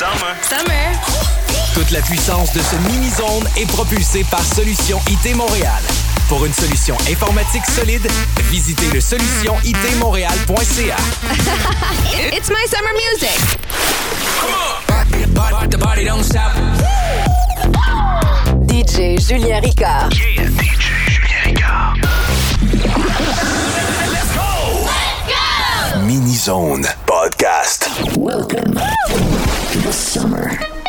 Summer. Summer. Toute la puissance de ce mini-zone est propulsée par Solution IT Montréal. Pour une solution informatique solide, visitez le solutionitmontréal.ca. It's my summer music. DJ Julien Ricard. DJ Julien Ricard. Let's go! Let's go! Mini Zone Podcast. Welcome. the summer.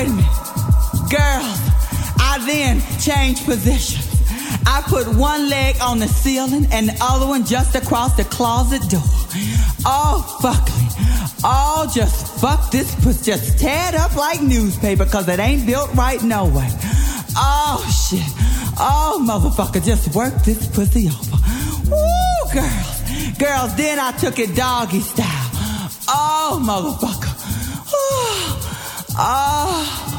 Wait. Girls, I then changed positions. I put one leg on the ceiling and the other one just across the closet door. Oh, all fucking, all oh, just fuck this, just tear up like newspaper because it ain't built right no way. Oh shit. Oh motherfucker, just work this pussy over. Woo, girls. Girls, then I took it doggy style. Oh motherfucker. Ah.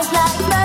eyes like.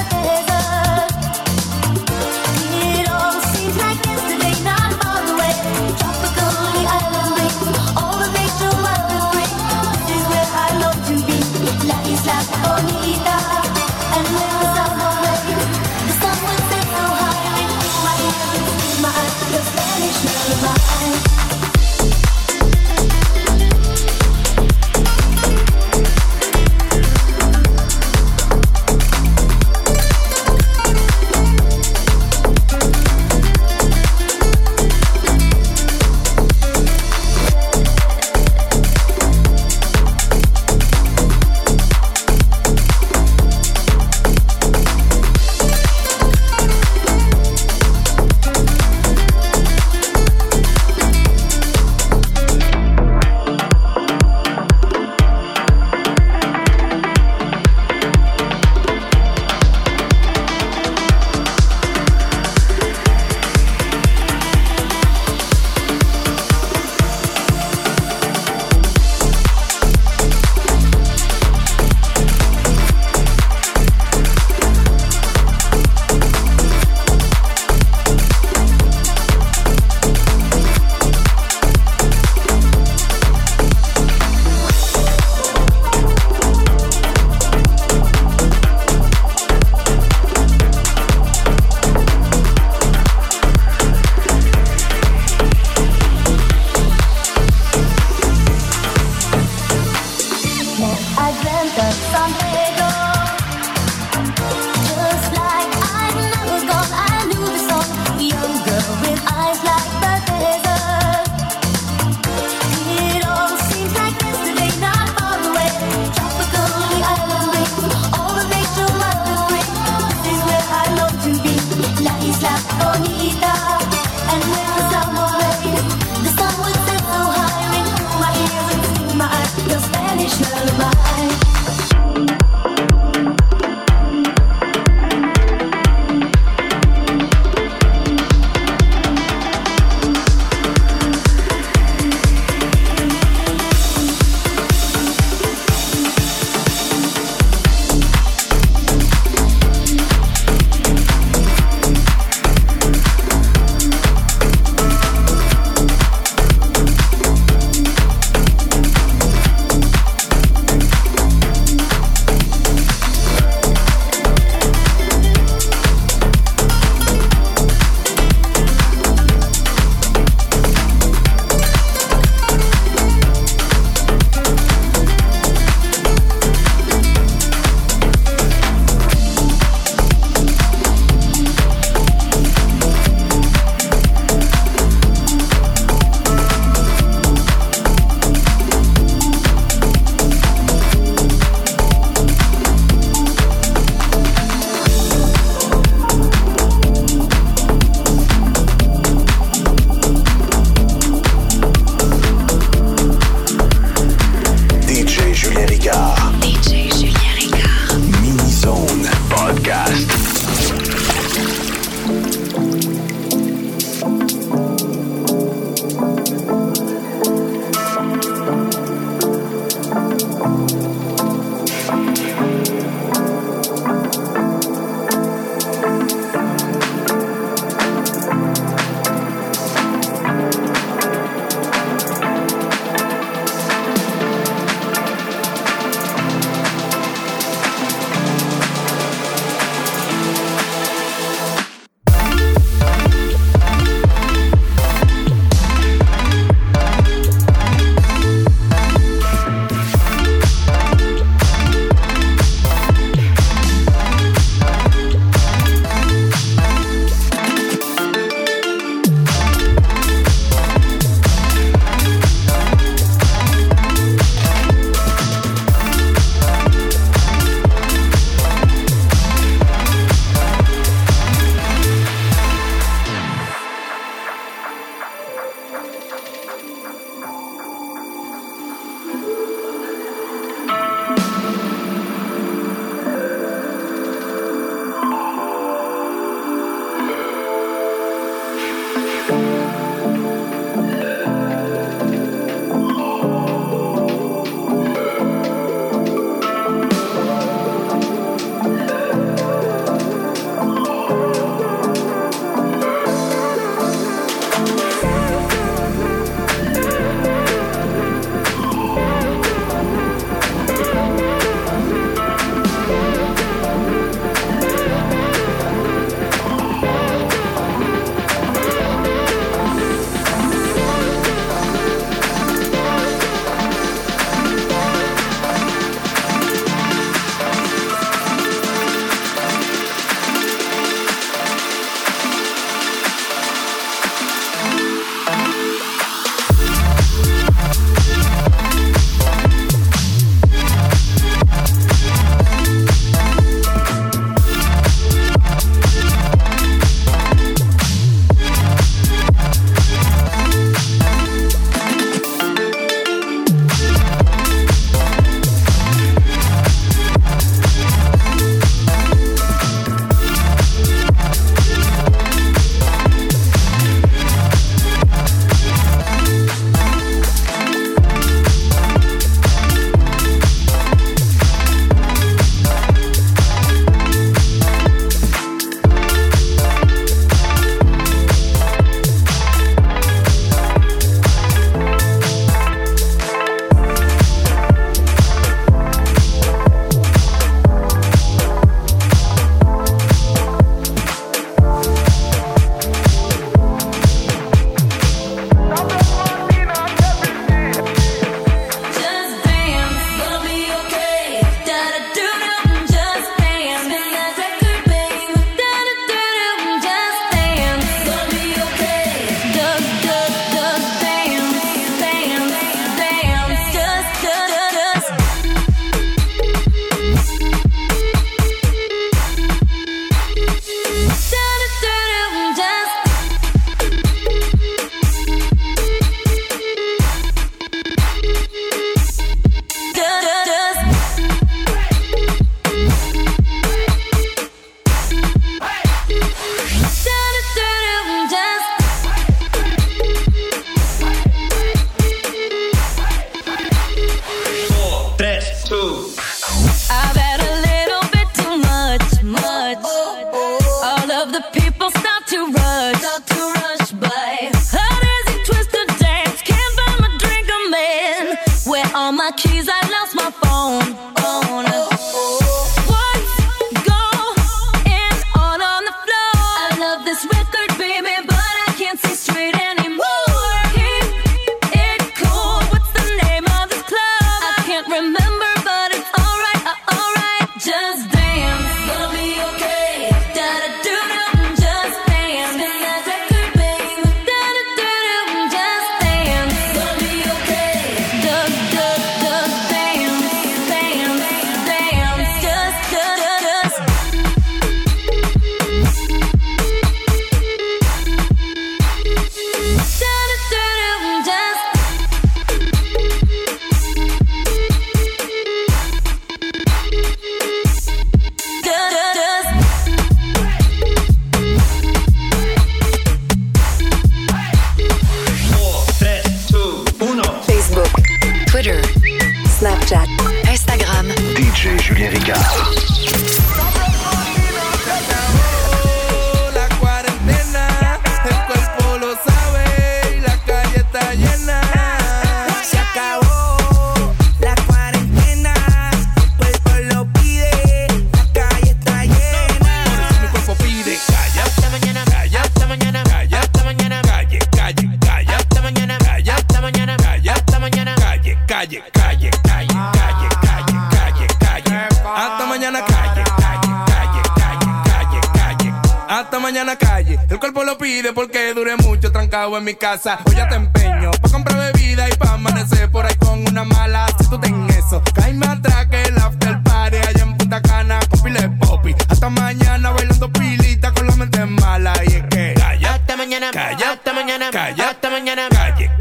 mi casa. Hoy ya te empeño pa' comprar bebida y pa' amanecer por ahí con una mala. Si tú ten eso, caíme atrás que el after party allá en Punta Cana con pile popi. Hasta mañana bailando pilita con la mente mala. Y es que, calla, hasta mañana, calla, hasta mañana, calla, hasta mañana, calle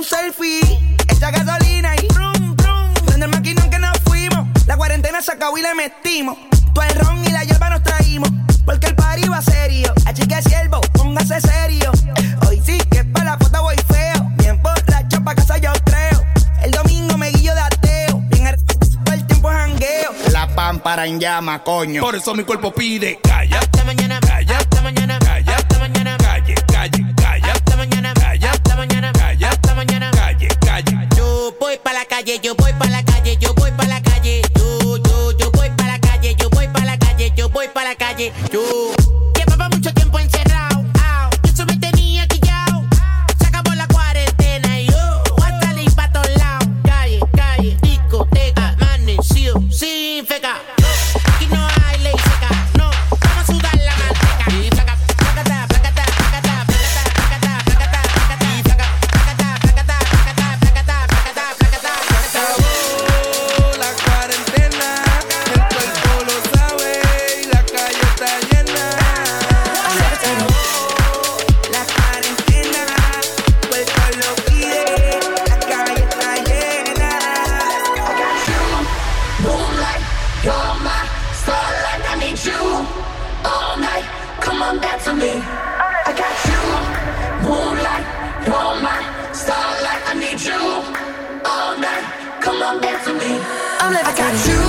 un selfie, echa gasolina y rum, rum. Donde el maquinón que nos fuimos, la cuarentena se acabó y le metimos. Todo el ron y la hierba nos traímos, porque el party va serio. Así que siervo, póngase serio. Hoy sí que para la foto voy feo, bien borracho pa' casa yo creo. El domingo me guillo de ateo, bien el tiempo jangueo. La pámpara en llama, coño. Por eso mi cuerpo pide, calla I got you. Moonlight, moonlight, starlight. I need you all night. Come on, dance with me. I'm never got you.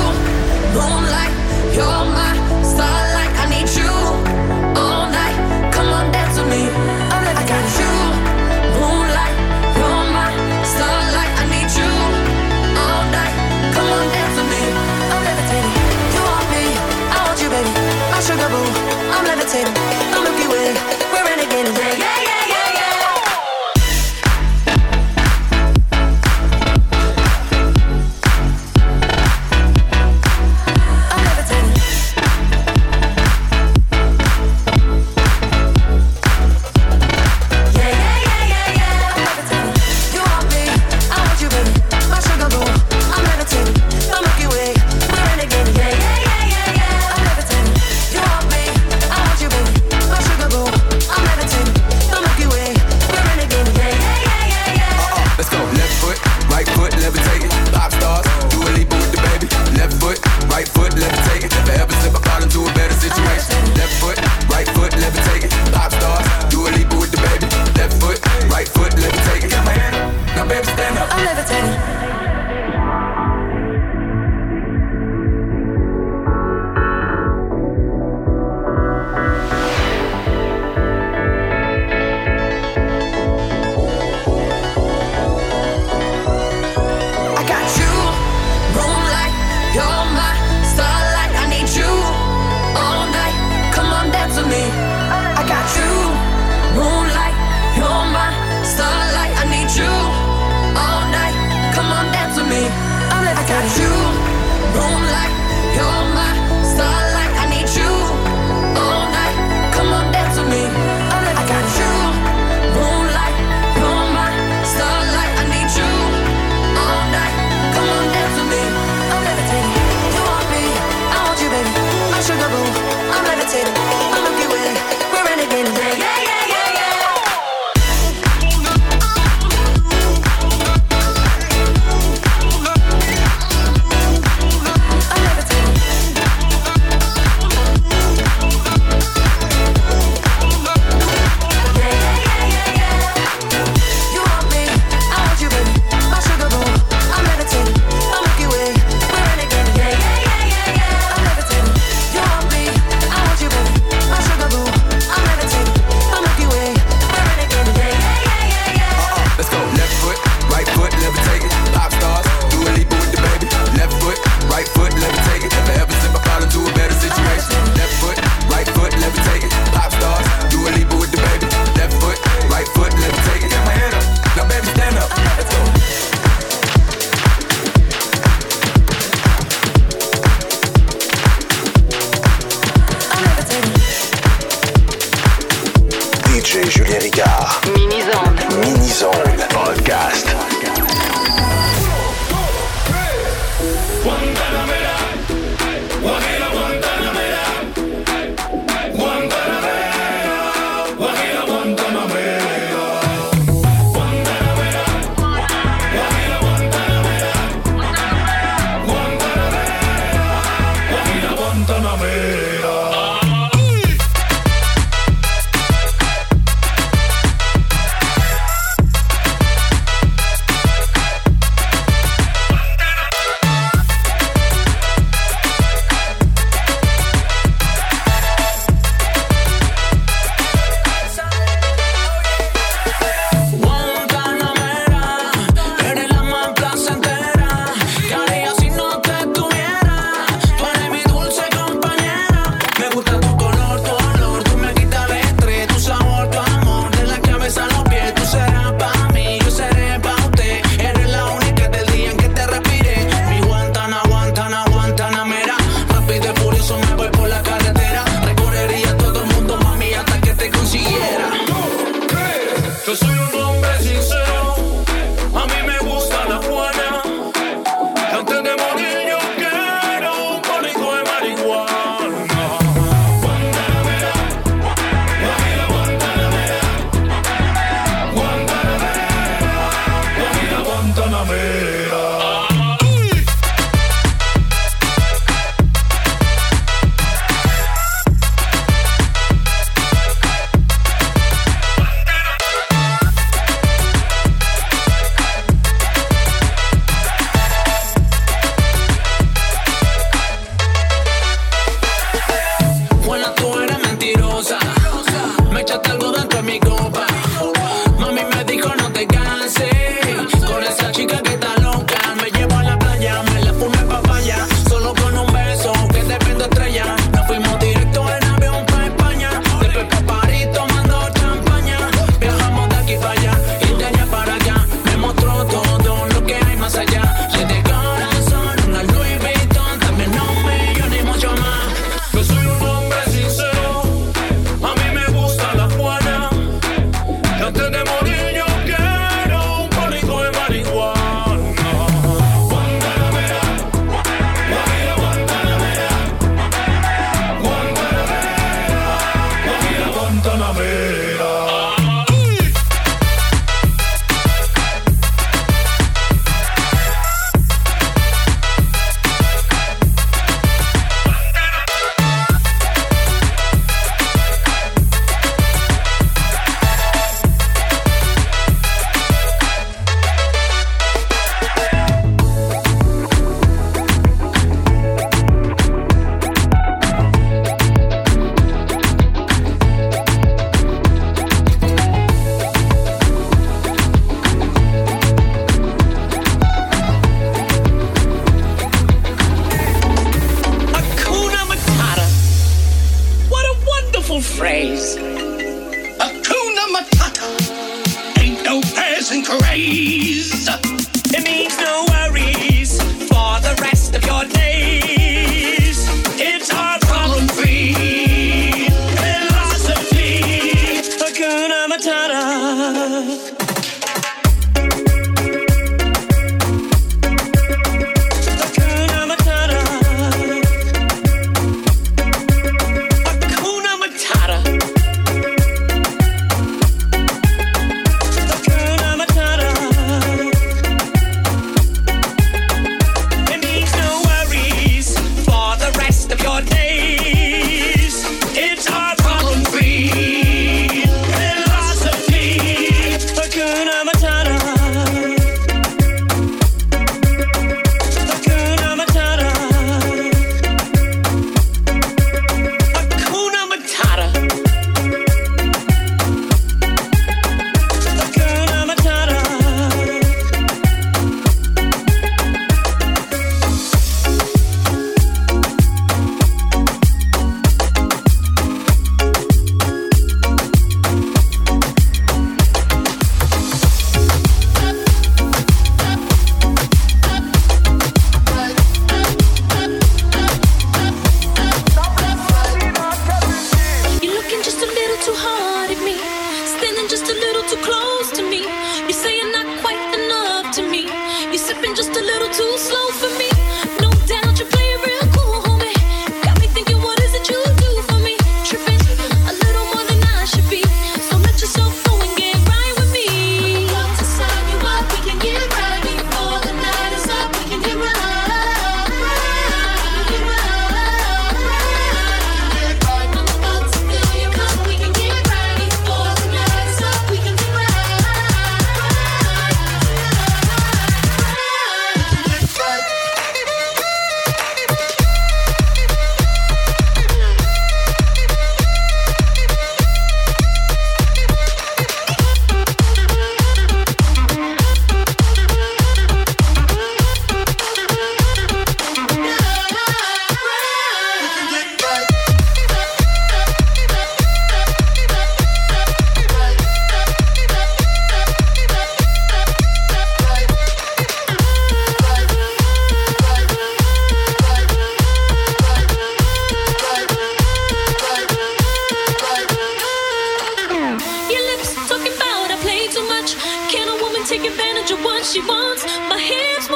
She wants? My hips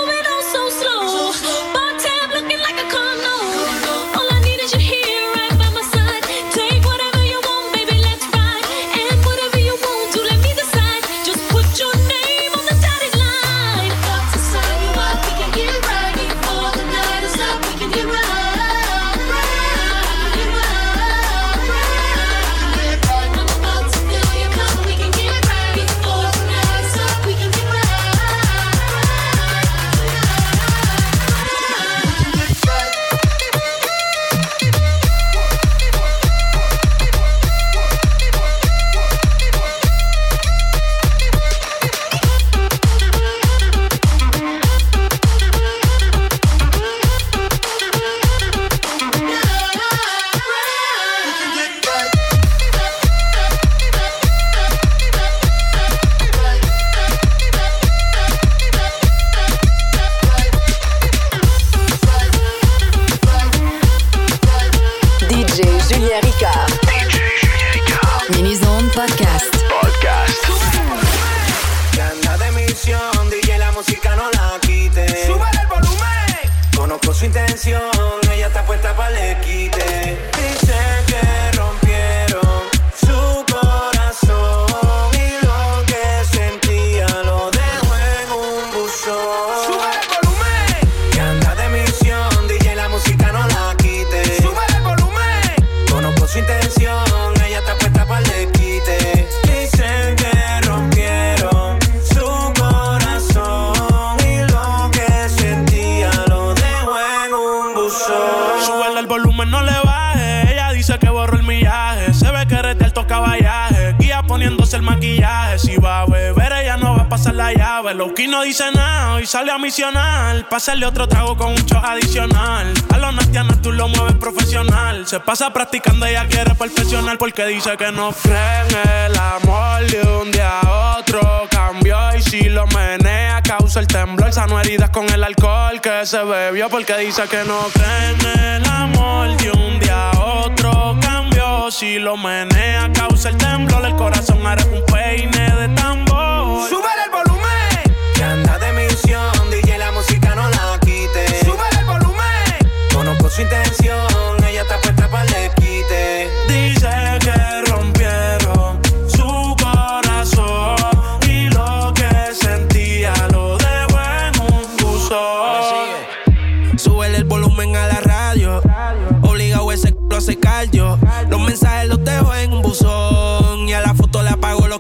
el maquillaje. Si va a beber, ella no va a pasar la llave. Loki no dice nada y sale a misionar. Pásale otro trago con un shot adicional. A los nasty Tatiana, tú lo mueves profesional. Se pasa practicando, ella quiere perfeccionar porque dice que no cree en el amor de un día a otro. Cambió y si lo menea, causa el temblor. Sano heridas con el alcohol que se bebió porque dice que no cree en el amor de un día a otro. Cambió si lo menea, causa el temblor. El corazón hará un peine de tambor. Sube el volumen. Que anda de misión, DJ la música no la quite. Sube el volumen. Conozco su intención,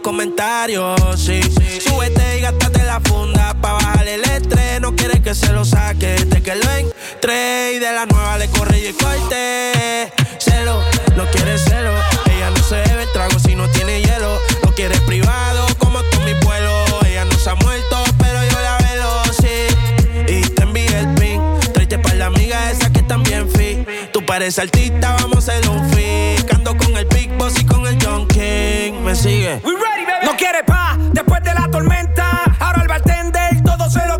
comentarios. Sí, Súbete y gástate la funda. Pa' bajarle el estrés. No quiere que se lo saque. Desde que lo entré. Y de la nueva le corre y corte. Celo, no quiere celo. Ella no se bebe trago si no tiene hielo. Lo quiere privado como con mi vuelo. Ella no se ha muerto, pero yo la velo, sí. Y te envié el pin. Tráete para la amiga esa que también fi. Tú pareces artista, vamos a hacer un fi. Ando con el Big Boss y con el John King. Me sigue. We ready, baby. No quiere pa' después de la tormenta. Ahora el bartender todo se lo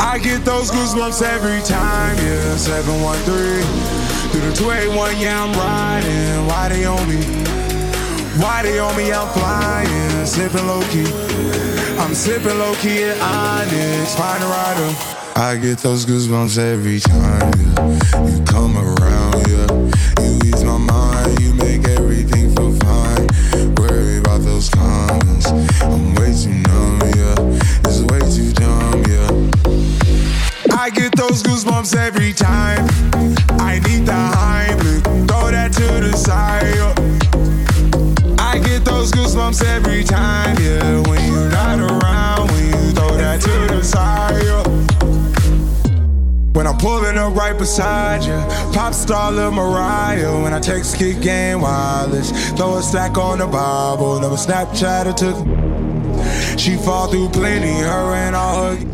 I get those goosebumps every time, yeah. 713 through the 281, yeah, I'm riding. Why they on me? Why they on me? I'm flying, sipping low key. I'm sipping low key at Onyx, find a rider. I get those goosebumps every time, yeah. You come around, yeah. You ease my mind, you goosebumps every time. I need the Heimlich, throw that to the side. I get those goosebumps every time, yeah. When you're not around, when you throw that to the side. When I'm pulling up right beside you, pop star Lil Mariah. When I text kick game wireless, throw a stack on the Bible, never Snapchat or took. She fall through plenty, her and all her.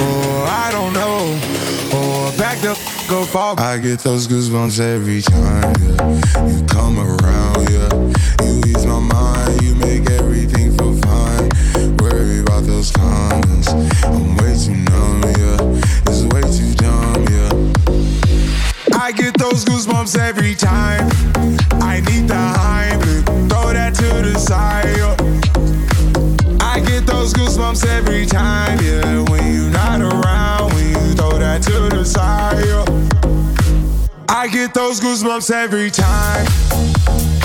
or I don't know. Or back the go fall. I get those goosebumps every time, yeah. You come around, yeah. You ease my mind, you make everything feel fine. Worry about those comments. I'm way too numb, yeah. It's way too dumb, yeah. I get those goosebumps every time. Those goosebumps every time.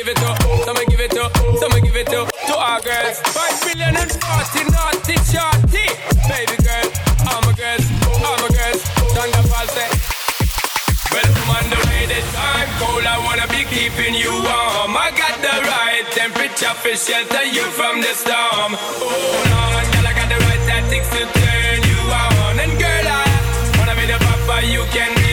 Give it to, me give it to, me give it to, to our girls. Five million and forty naughty shorty. Baby girl, all my girls, all my girls. Sean da Paul say. Well, I'm on the way this time cold. I wanna be keeping you warm. I got the right temperature for shelter you from the storm. Hold on, girl, I got the right tactics to turn you on. And girl, I wanna be the papa, you can be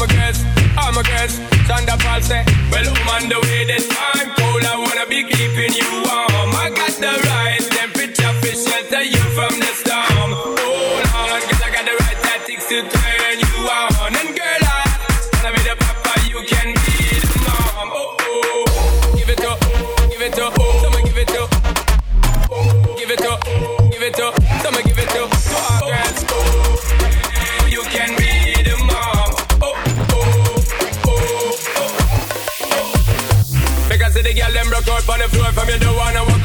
all my girls, all my girls. Sean da Paul say, well, I'm on the way this time. Cold, I wanna be keeping you warm. I got the right temperature for shelter you from the storm.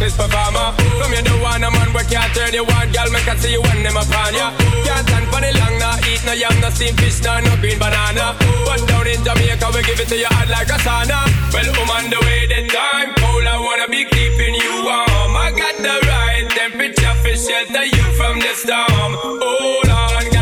This performer. From you don't wanna man where can't turn you on, girl. Make I see you when them upon ya. Can't stand for the long, nah eat no yam, no steamed fish, no no green banana. But down in Jamaica we give it to you hot like a sauna. Well, I'm on the way the time cold, I wanna be keeping you warm. I got the right temperature for shelter you from the storm. Hold on,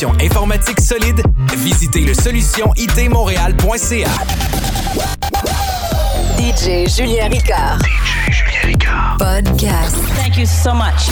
solution informatique solide, visitez le solutionitmontréal.ca. DJ Julien Ricard. DJ Julien Ricard. Podcast. Thank you so much.